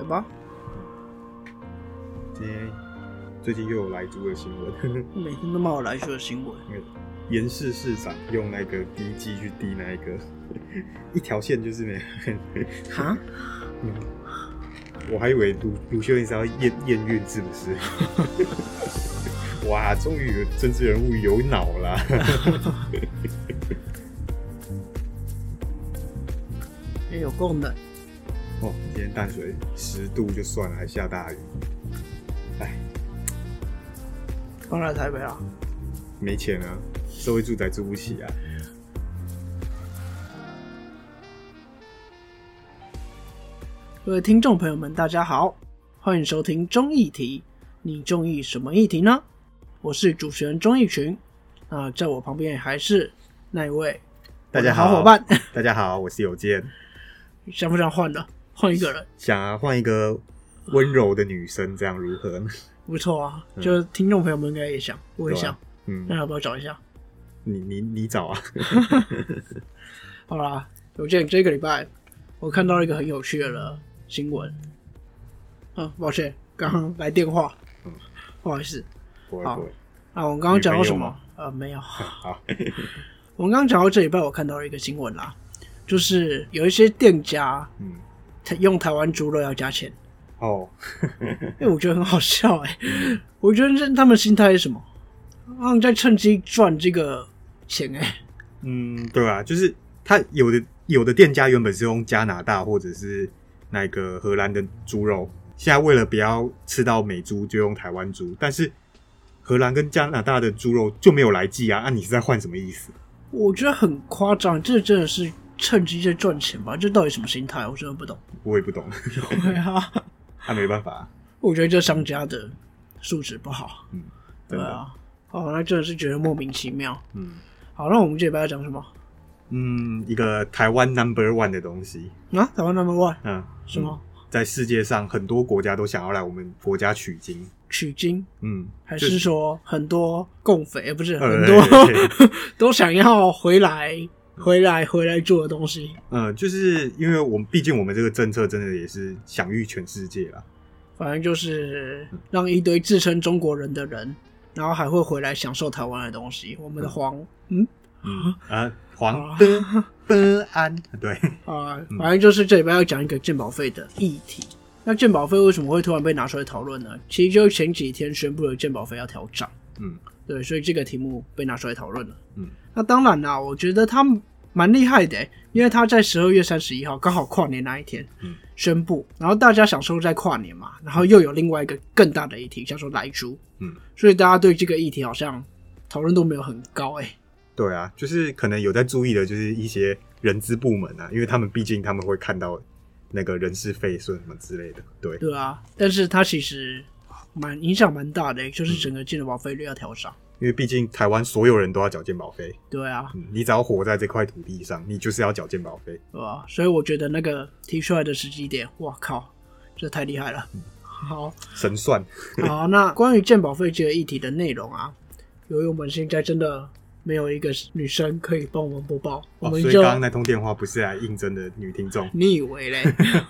来吧，今天最近又有来猪的新闻，每天都骂我来说的新闻。严市市长用那个滴剂去滴那一个 一条线，就是那哈，嗯我还以为鲁鲁修你是要验验孕是不是？哇，终于有政治人物有脑了！也有够冷。哦，今天淡水十度就算了，还下大雨，哎，刚来台北啊，没钱啊，社会住宅住不起啊。各位听众朋友们，大家好，欢迎收听中议题。你中意什么议题呢？我是主持人钟义群。啊，在我旁边还是那一位大家好伙伴，大家好，我是有健，想不想换的？换一个人，想啊换一个温柔的女生，这样如何呢？不错啊。就是听众朋友们应该也想，我也想。嗯那，要不要找一下？你你你找啊，好啦，有见这个礼拜我看到一个很有趣的新闻。啊，抱歉，刚刚来电话，嗯不好意思。好不会啊，我们刚刚讲到什么？呃，没有。好，我们刚刚讲到这礼拜，我看到了一个新闻啦，就是有一些店家嗯，他用台湾猪肉要加钱，哦，哎、我觉得很好笑哎、我觉得这他们心态是什么？他们在趁机赚这个钱哎、嗯，对啊，就是他有的有的店家原本是用加拿大或者是那个荷兰的猪肉，现在为了不要吃到美猪，就用台湾猪，但是荷兰跟加拿大的猪肉就没有来记啊，啊，你是在换什么意思？我觉得很夸张，这真的是趁机在赚钱吧？这到底什么心态？我真的不懂。我也不懂，对啊，他、没办法，我觉得这商家的素质不好。嗯，对啊，哦，那真的是觉得莫名其妙。嗯。好，那我们这礼拜要讲什么？嗯，一个台湾 number one 的东西，啊？台湾 number one 嗯，什么？在世界上很多国家都想要来我们国家取经，取经，嗯，还是说很多共匪，呃不是呃很多 都想要回来、回来、回来做的东西。嗯，就是因为我们毕竟我们这个政策真的也是享誉全世界啦。反正就是让一堆自称中国人的人，然后还会回来享受台湾的东西。我们的黄，嗯嗯啊，黄的本安，对，啊、嗯反正就是这礼拜要讲一个鉴保费的议题。那鉴保费为什么会突然被拿出来讨论呢？其实就是前几天宣布了鉴保费要调涨，嗯对，所以这个题目被拿出来讨论了。嗯，那当然啦，我觉得他蛮厉害的欸，因为他在十二月三十一号刚好跨年那一天，嗯，宣布，然后大家想说在跨年嘛，然后又有另外一个更大的议题叫做来猪，嗯，所以大家对这个议题好像讨论度没有很高哎、对啊，就是可能有在注意的，就是一些人资部门啊，因为他们毕竟他们会看到那个人事费损什么之类的，对，对啊，但是他其实蛮影响蛮大的欸，就是整个健保费率要调涨，因为毕竟台湾所有人都要缴健保费，对啊，嗯，你只要活在这块土地上，你就是要缴健保费，对吧？所以我觉得那个提出来的时机点，哇靠，这太厉害了。好，神算，好，那关于健保费这个议题的内容啊，由于我们现在真的没有一个女生可以帮我们播报，我哦，们就、所以刚刚那通电话不是来应征的女听众，你以为嘞？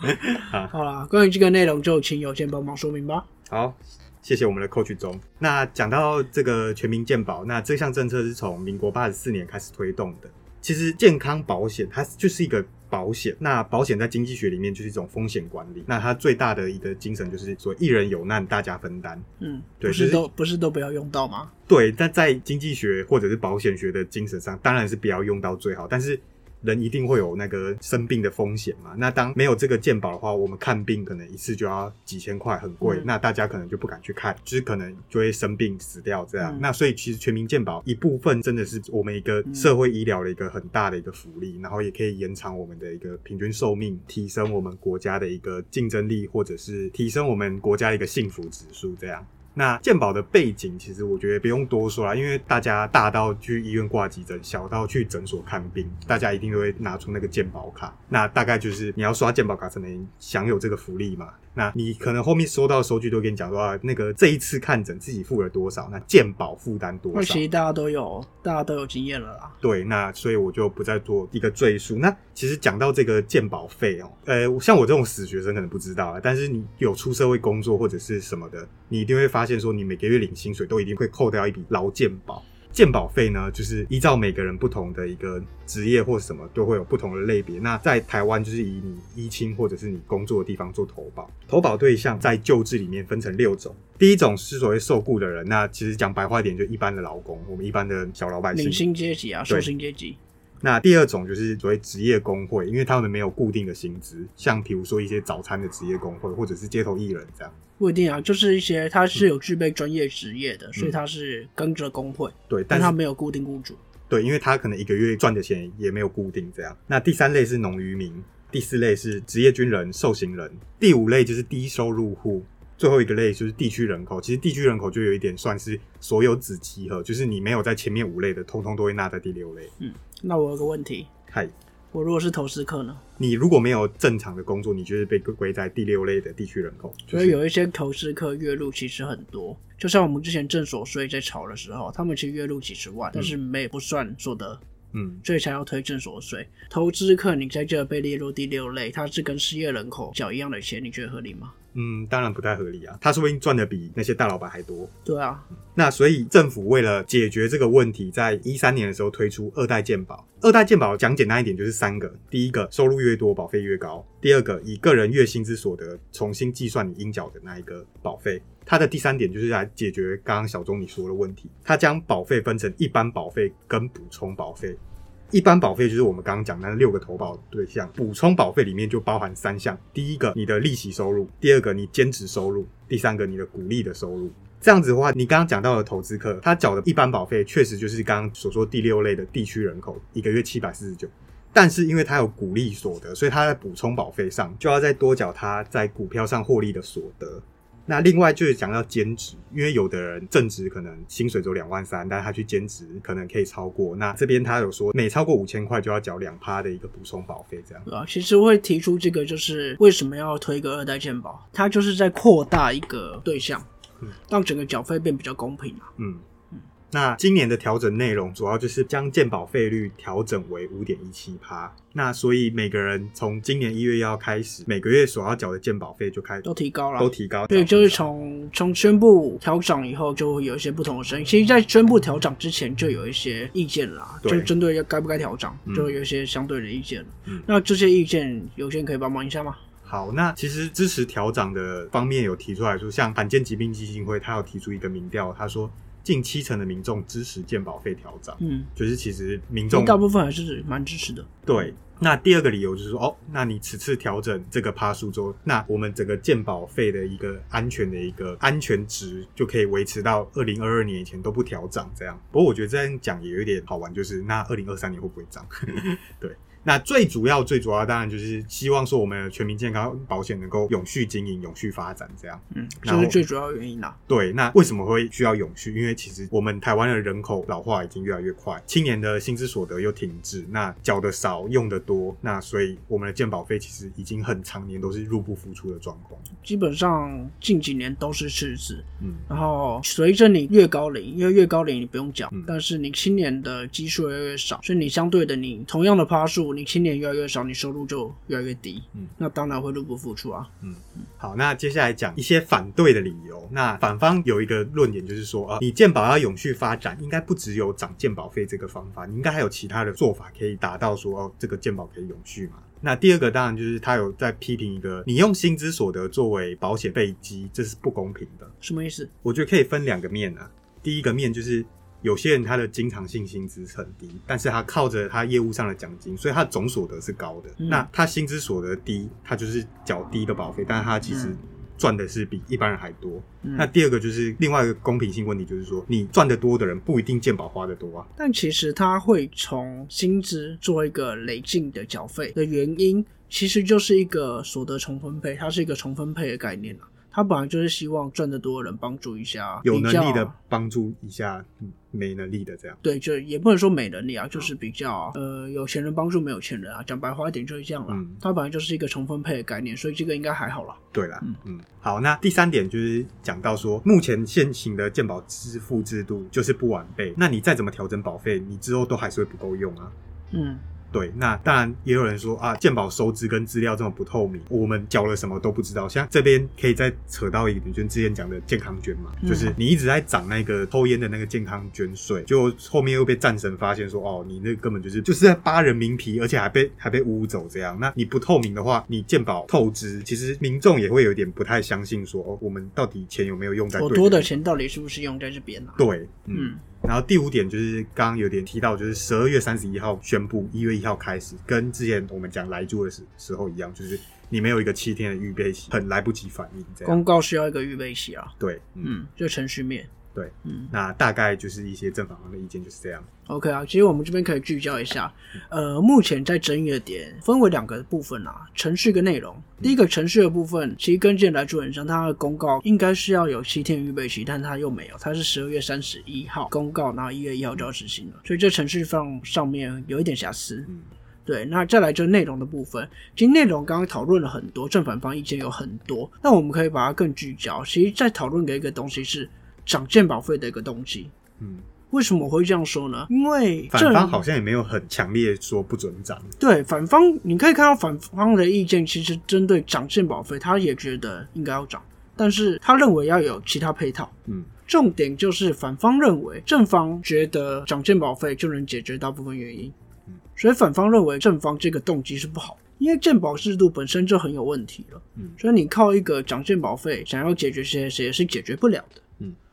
好啦，关于这个内容就请有健帮忙说明吧。好，谢谢我们的 Coach 中。那讲到这个全民健保，那这项政策是从民国八十四年开始推动的。其实健康保险它就是一个保险，那保险在经济学里面就是一种风险管理。那它最大的一个精神就是说，一人有难，大家分担。嗯，对不是都不是都不要用到吗？对，但在经济学或者是保险学的精神上，当然是不要用到最好。但是人一定会有那个生病的风险嘛。那当没有这个健保的话，我们看病可能一次就要几千块，很贵。嗯那大家可能就不敢去看，就是可能就会生病死掉这样。嗯那所以其实全民健保一部分真的是我们一个嗯社会医疗的一个很大的一个福利，然后也可以延长我们的一个平均寿命，提升我们国家的一个竞争力，或者是提升我们国家的一个幸福指数这样。那健保的背景，其实我觉得不用多说啦，因为大家大到去医院挂急诊，小到去诊所看病，大家一定都会拿出那个健保卡。那大概就是你要刷健保卡才能享有这个福利嘛。那你可能后面收到的收据都跟你讲说，啊那个这一次看诊自己付了多少，那健保负担多少那其。实大家都有，大家都有经验了啦。对，那所以我就不再做一个赘述。那其实讲到这个健保费哦，呃，像我这种死学生可能不知道啊，但是你有出社会工作或者是什么的，你一定会发现说，你每个月领薪水都一定会扣掉一笔劳健保。健保费呢，就是依照每个人不同的一个职业或什么，都会有不同的类别。那在台湾，就是以你依亲或者是你工作的地方做投保。投保对象在救治里面分成六种。第一种是所谓受雇的人，那其实讲白话一点，就一般的劳工，我们一般的小老百姓。领薪阶级啊，对受薪阶级，那第二种就是所谓职业工会，因为他们没有固定的薪资，像比如说一些早餐的职业工会，或者是街头艺人这样。不一定啊，就是一些他是有具备专业职业的，所以他是跟着工会，对，但他没有固定雇主。对，因为他可能一个月赚的钱也没有固定这样。那第三类是农渔民，第四类是职业军人、受刑人，第五类就是低收入户，最后一个类就是地区人口。其实地区人口就有一点算是所有子集合，就是你没有在前面五类的，通通都会纳在第六类。嗯那我有个问题，嗨，我如果是投资客呢？你如果没有正常的工作，你就是被归在第六类的地区人口。就是所以有一些投资客月入其实很多，就像我们之前正所税在炒的时候，他们其实月入几十万，但是没不算所得，嗯，所以才要推正所税。投资客你在这被列入第六类，它是跟失业人口缴一样的钱，你觉得合理吗？嗯，当然不太合理啊，他说不定赚的比那些大老板还多。对啊，那所以政府为了解决这个问题，在一三年的时候推出二代健保。二代健保讲简单一点就是三个：第一个，收入越多保费越高；第二个，以个人月薪之所得重新计算你应缴的那一个保费。它的第三点就是来解决刚刚小钟你说的问题，它将保费分成一般保费跟补充保费。一般保费就是我们刚刚讲那六个投保对象，补充保费里面就包含三项：第一个你的利息收入，第二个你兼职收入，第三个你的股利的收入。这样子的话，你刚刚讲到的投资客，他缴的一般保费确实就是刚刚所说第六类的地区人口，一个月七百四十九。但是因为他有股利所得，所以他在补充保费上就要再多缴他在股票上获利的所得。那另外就是讲到兼职，因为有的人正职可能薪水只有两万三，但是他去兼职可能可以超过。那这边他有说每超过五千块就要缴两趴的一个补充保费，这样。对啊，其实会提出这个，就是为什么要推一个二代健保？它就是在扩大一个对象嗯，让整个缴费变比较公平啊。嗯，那今年的调整内容主要就是将健保费率调整为五点一七趴。那所以每个人从今年一月要开始，每个月所要缴的健保费就开都提高了，都提高。对，就是从从宣布调涨以后，就会有一些不同的声音。其实，在宣布调涨之前，就有一些意见啦，对就针对要该不该调涨，嗯就有一些相对的意见。嗯那这些意见，有些人可以帮忙一下吗？好，那其实支持调涨的方面有提出来说，像罕见疾病基金会，他有提出一个民调，他说近七成的民众支持健保费调涨，嗯，就是其实民众大部分还是蛮支持的。对。那第二个理由就是说，哦，那你此次调整这个趴数之后，那我们整个健保费的一个安全的一个安全值就可以维持到二零二二年以前都不调涨这样。不过我觉得这样讲也有点好玩，就是那二零二三年会不会涨？对。那最主要、最主要当然就是希望说我们的全民健康保险能够永续经营、永续发展这样。嗯，这是最主要原因啦。对，那为什么会需要永续？因为其实我们台湾的人口老化已经越来越快，青年的薪资所得又停滞，那缴的少，用的多，那所以我们的健保费其实已经很常年都是入不敷出的状况。基本上近几年都是赤字，嗯，然后随着你越高龄，因为越高龄你不用缴，嗯但是你青年的基数越来越少，所以你相对的你同样的趴数，你青年越来越少，你收入就越来越低，嗯，那当然会入不敷出啊。嗯好，那接下来讲一些反对的理由。那反方有一个论点就是说，啊，你健保要永续发展，应该不只有涨健保费这个方法，你应该还有其他的做法可以达到说，哦，这个健保可以永续嘛。那第二个当然就是他有在批评一个，你用薪资所得作为保险费基，这是不公平的。什么意思？我觉得可以分两个面啊。第一个面就是有些人他的经常性薪资很低，但是他靠着他业务上的奖金，所以他总所得是高的。嗯那他薪资所得低，他就是缴低的保费，但是他其实嗯赚的是比一般人还多。嗯那第二个就是另外一个公平性问题，就是说你赚得多的人不一定健保花得多啊。但其实他会从薪资做一个累进的缴费的原因，其实就是一个所得重分配，它是一个重分配的概念啊。他本来就是希望赚得多的人帮助一下有能力的帮助一下嗯没能力的这样。对，就也不能说没能力啊，就是比较呃有钱人帮助没有钱人啊，讲白话一点就是这样了。嗯它本来就是一个重分配的概念，所以这个应该还好啦。对啦，嗯好，那第三点就是讲到说，目前现行的健保支付制度就是不完备，那你再怎么调整保费，你之后都还是会不够用啊。嗯，对，那当然也有人说啊，健保收支跟资料这么不透明，我们缴了什么都不知道。像这边可以再扯到一点，就是之前讲的健康捐嘛，嗯就是你一直在涨那个抽烟的那个健康捐税，就后面又被战神发现说，哦，你那根本就是就是在扒人民皮，而且还被还被污走这样。那你不透明的话，你健保透支，其实民众也会有点不太相信说，哦，我们到底钱有没有用在对我多的钱到底是不是用在这边啊？对，嗯。嗯然后第五点就是刚刚有点提到，就是十二月三十一号宣布，一月一号开始，跟之前我们讲来住的时时候一样，就是你没有一个七天的预备期，很来不及反应这样。公告需要一个预备期啊。对，嗯，嗯，就程序面。对，嗯那大概就是一些正反方的意见就是这样。，OK 啊，其实我们这边可以聚焦一下，呃，目前在争议的点分为两个部分啊，程序跟内容。第一个程序的部分，其实跟之前来做很像，它的公告应该是要有七天预备期，但它又没有，它是十二月三十一号公告，然后一月一号就要执行了，所以这程序上上面有一点瑕疵。嗯对，那再来就是内容的部分。其实内容刚刚讨论了很多，正反方意见有很多，那我们可以把它更聚焦。其实，在讨论的一个东西是涨健保费的一个动机。嗯，为什么我会这样说呢？因为反正方好像也没有很强烈说不准涨。对反方，你可以看到反方的意见，其实针对涨健保费，他也觉得应该要涨，但是他认为要有其他配套。嗯重点就是反方认为正方觉得涨健保费就能解决大部分原因嗯，所以反方认为正方这个动机是不好，因为健保制度本身就很有问题了，嗯所以你靠一个涨健保费想要解决这些谁也是解决不了的。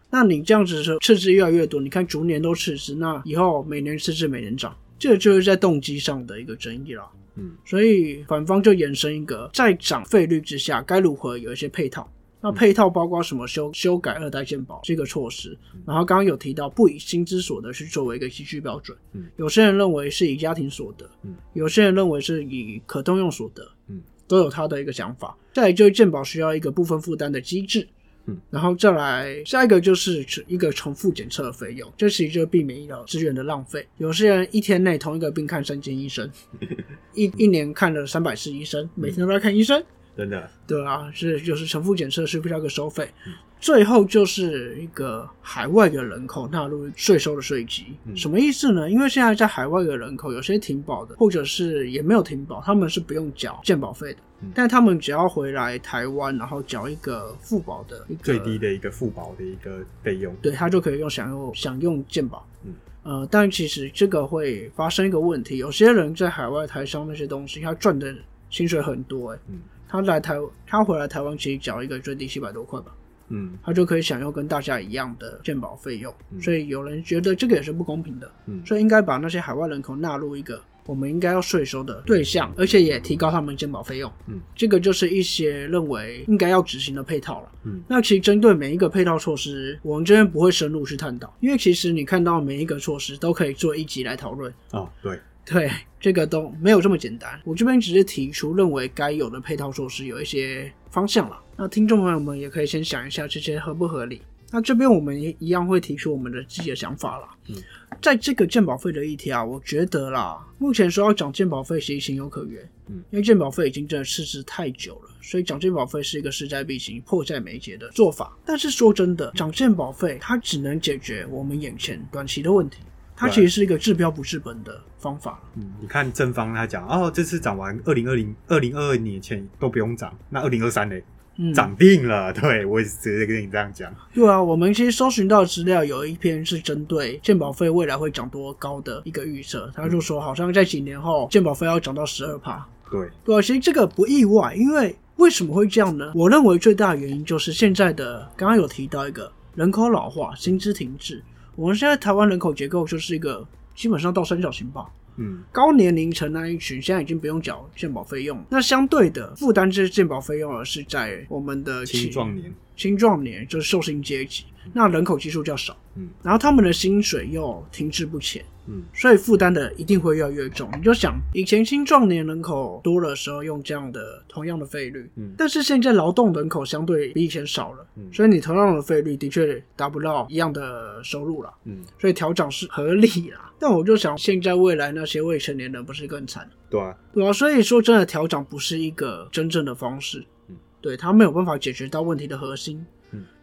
嗯，那你这样子说赤字越来越多，你看逐年都赤字，那以后每年赤字每年涨，这个就是在动机上的一个争议了。嗯。所以反方就延伸一个，在涨费率之下，该如何有一些配套。那配套包括什么？修修改二代健保这个措施，然后刚刚有提到不以薪资所得去作为一个依据标准，嗯。有些人认为是以家庭所得，嗯。有些人认为是以可动用所得，嗯。都有他的一个想法。再来就是健保需要一个部分负担的机制，嗯，然后再来下一个就是一个重复检测的费用，这其实就避免医疗资源的浪费。有些人一天内同一个病看三间医生，一一年看了三百次医生，每天都在看医生，真的，对啊，是就是重复检测是不是要个收费？嗯。最后就是一个海外的人口纳入税收的税基，嗯。什么意思呢？因为现在在海外的人口，有些停保的，或者是也没有停保，他们是不用缴健保费的，嗯但他们只要回来台湾，然后缴一个付保的一个最低的一个付保的一个费用。对他就可以用享用享用健保。嗯，呃，但其实这个会发生一个问题，有些人在海外台商那些东西，他赚的薪水很多、欸，嗯。他来台他回来台湾其实缴一个最低七百多块吧，嗯。他就可以享用跟大家一样的健保费用。嗯。所以有人觉得这个也是不公平的，嗯。所以应该把那些海外人口纳入一个我们应该要税收的对象，而且也提高他们健保费用。嗯，这个就是一些认为应该要执行的配套了。嗯那其实针对每一个配套措施，我们这边不会深入去探讨，因为其实你看到每一个措施都可以做一集来讨论。哦，对，对，这个都没有这么简单。我这边只是提出认为该有的配套措施有一些方向了。那听众朋友们也可以先想一下这些合不合理。那这边我们也一样会提出我们的自己的想法啦。嗯，在这个鉴保费的议题啊，我觉得啦，目前说要涨鉴保费，其实情有可原。嗯，因为鉴保费已经真的赤字太久了，所以涨鉴保费是一个势在必行、迫在眉睫的做法。但是说真的，涨鉴保费它只能解决我们眼前短期的问题，它其实是一个治标不治本的方法。嗯，你看正方他讲哦，这次涨完，二零二零、二零二二年前都不用涨，那二零二三呢？嗯，涨定了。对我直接跟你这样讲。对啊，我们其实搜寻到资料有一篇是针对健保费未来会涨多高的一个预测，他就说好像在几年后健保费要涨到十二趴。对，对啊，其实这个不意外，因为为什么会这样呢？我认为最大的原因就是现在的刚刚有提到一个人口老化、薪资停滞，我们现在台湾人口结构就是一个基本上到三角形吧。嗯。高年龄层那一群现在已经不用缴健保费用，那相对的负担这些健保费用而是在我们的青壮年。青壮年就是受薪阶级，那人口基数较少，嗯。然后他们的薪水又停滞不前，嗯。所以负担的一定会越来越重。你就想，以前青壮年人口多的时候用这样的同样的费率，嗯。但是现在劳动人口相对比以前少了，嗯。所以你同样的费率的确达不到一样的收入了，嗯，所以调整是合理啦。但我就想，现在未来那些未成年人不是更惨？对啊，对啊，所以说真的调整不是一个真正的方式，嗯。对，他没有办法解决到问题的核心，嗯，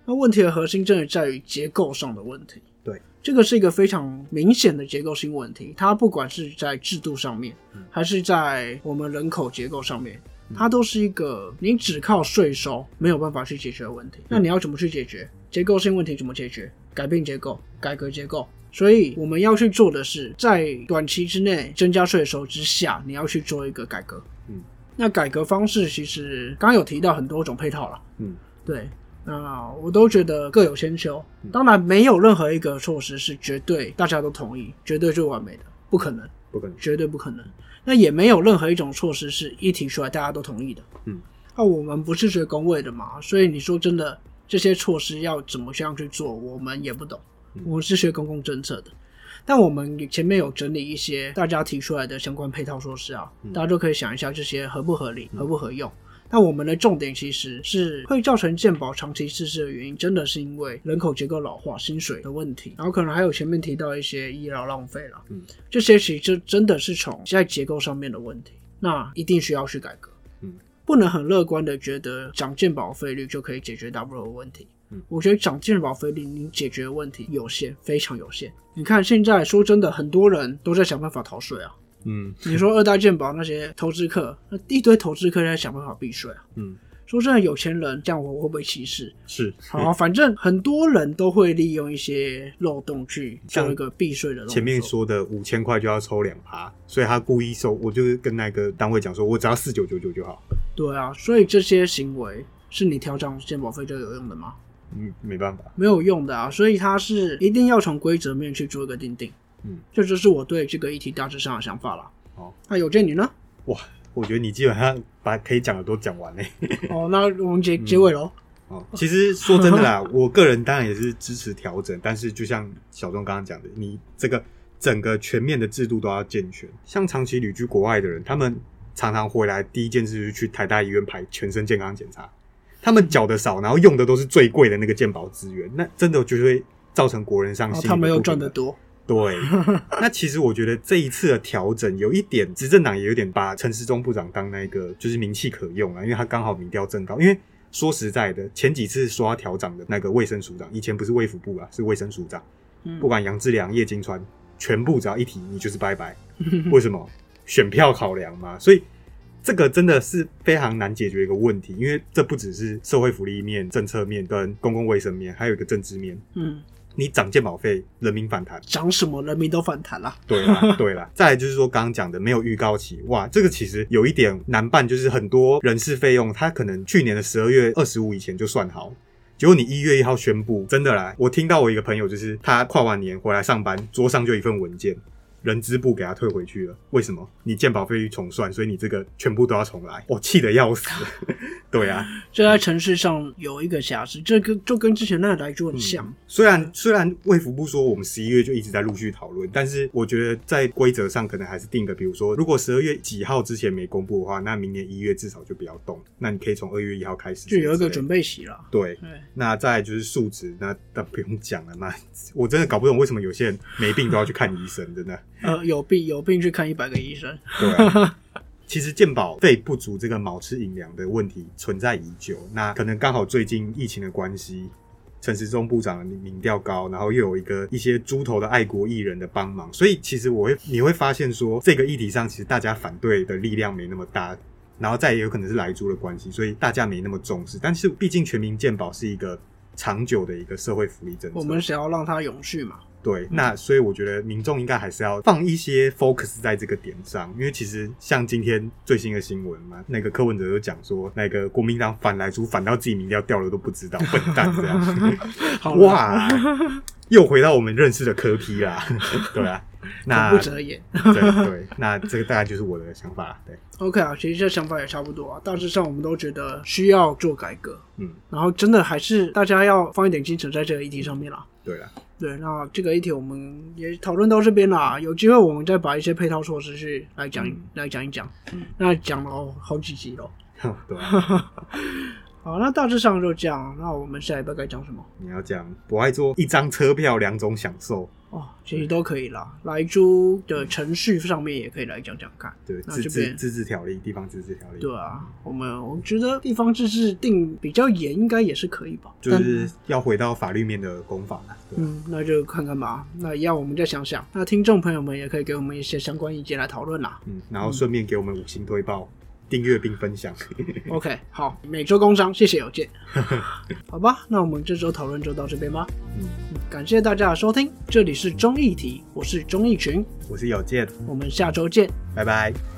那问题的核心真的在于结构上的问题，对，这个是一个非常明显的结构性问题，它不管是在制度上面，嗯还是在我们人口结构上面，它都是一个你只靠税收没有办法去解决的问题。那你要怎么去解决结构性问题？怎么解决？改变结构，改革结构。所以我们要去做的是，在短期之内增加税收之下，你要去做一个改革。嗯，那改革方式其实刚刚有提到很多种配套了。嗯对，那我都觉得各有千秋。嗯当然，没有任何一个措施是绝对大家都同意、绝对最完美的，不可能，不可能，绝对不可能。那也没有任何一种措施是一提出来大家都同意的。嗯，那我们不是学工位的嘛，所以你说真的，这些措施要怎么这样去做，我们也不懂。嗯我们是学公共政策的。但我们前面有整理一些大家提出来的相关配套措施啊，嗯大家都可以想一下这些合不合理、合不合用。那我们的重点其实是会造成健保长期逝世的原因，真的是因为人口结构老化、薪水的问题，然后可能还有前面提到一些医疗浪费了，嗯，这些其实真的是从在结构上面的问题，那一定需要去改革，嗯，不能很乐观的觉得涨健保费率就可以解决大部分的问题，嗯我觉得涨健保费率你解决的问题有限，非常有限。你看现在说真的，很多人都在想办法逃税啊。嗯 你说二代健保那些投资客，那一堆投资客在想办法避税啊。嗯，说真的，有钱人这样我会不会歧视？是，好，反正很多人都会利用一些漏洞去做一个避税的动作。前面说的五千块就要抽两趴，所以他故意收，我就是跟那个单位讲说，我只要四九九九就好。对啊，所以这些行为是你调涨健保费就有用的吗？嗯，没办法，没有用的啊，所以它是一定要从规则面去做一个定定。嗯，这就是我对这个议题大致上的想法了。哦，那有见你呢？哇，我觉得你基本上把可以讲的都讲完嘞。哦，那我们结结尾喽。哦，其实说真的啦，我个人当然也是支持调整，但是就像小钟刚刚讲的，你这个整个全面的制度都要健全。像长期旅居国外的人，他们常常回来第一件事就是去台大医院排全身健康检查，他们缴的少，然后用的都是最贵的那个健保资源，那真的就会造成国人上心、哦他们又赚得。多。对，那其实我觉得这一次的调整有一点，执政党也有点把陈时中部长当那个就是名气可用啊，因为他刚好民调正高。因为说实在的，前几次说要调涨的那个卫生署长，以前不是卫福部啊，是卫生署长，嗯不管杨志良、叶金川，全部只要一提你就是拜拜。为什么？选票考量嘛，所以。这个真的是非常难解决一个问题，因为这不只是社会福利面、政策面跟公共卫生面，还有一个政治面。嗯，你涨健保费，人民反弹，涨什么人民都反弹啦。对啦，对啦。再来就是说，刚刚讲的没有预告期，哇，这个其实有一点难办，就是很多人事费用，他可能去年的十二月二十五以前就算好，结果你一月一号宣布，真的啦，我听到我一个朋友，就是他跨完年回来上班，桌上就一份文件。人资部给他退回去了，为什么？你健保费率重算，所以你这个全部都要重来，我气得要死。对啊，这在城市上有一个瑕疵，这跟就跟之前那个来就很像。虽然虽然卫福部说我们十一月就一直在陆续讨论，但是我觉得在规则上可能还是定个，比如说如果十二月几号之前没公布的话，那明年一月至少就不要动。那你可以从二月一号开始，就有一个准。备期了。对，对，那再来就是数值，那那不用讲了嘛。我真的搞不懂为什么有些人没病都要去看医生，真的。呃，有病有病去看一百个医生。对啊。其实健保费不足这个卯吃寅粮的问题存在已久，那可能刚好最近疫情的关系，陈时中部长的民调高，然后又有一个一些猪头的爱国艺人的帮忙，所以其实我会你会发现说，这个议题上其实大家反对的力量没那么大，然后再也有可能是来猪的关系，所以大家没那么重视。但是毕竟全民健保是一个长久的一个社会福利政策，我们想要让它永续嘛。对，那所以我觉得民众应该还是要放一些 focus 在这个点上，因为其实像今天最新的新闻嘛，那个柯文哲就讲说，那个国民党反来猪反到自己民调掉了都不知道，笨蛋这样。好，哇，又回到我们认识的柯批啦，对啊。那不择言。对 对，那这个大概就是我的想法。对，OK 啊，其实这想法也差不多啊。大致上我们都觉得需要做改革，嗯，然后真的还是大家要放一点精神在这个议题上面啦。对了，对，那这个议题我们也讨论到这边啦，有机会我们再把一些配套措施去来讲、嗯来讲一讲。嗯那讲了好几集了。对啊，好，那大致上就这样。那我们下一步该讲什么？你要讲不爱做一张车票两种享受，哦，其实都可以啦。来租的程序上面也可以来讲讲看。对，自治那这边自治条例、地方自治条例，对啊，我们我觉得地方自治定比较严，应该也是可以吧？就是要回到法律面的攻防嗯，那就看看吧。那一样，我们再想想。那听众朋友们也可以给我们一些相关意见来讨论啦。嗯，然后顺便给我们五星推报、订阅并分享。OK，好，每周工商，谢谢有见。好吧，那我们这周讨论就到这边吧。嗯，感谢大家的收听，这里是中艺题，我是钟义群，我是有健，我们下周见。拜拜。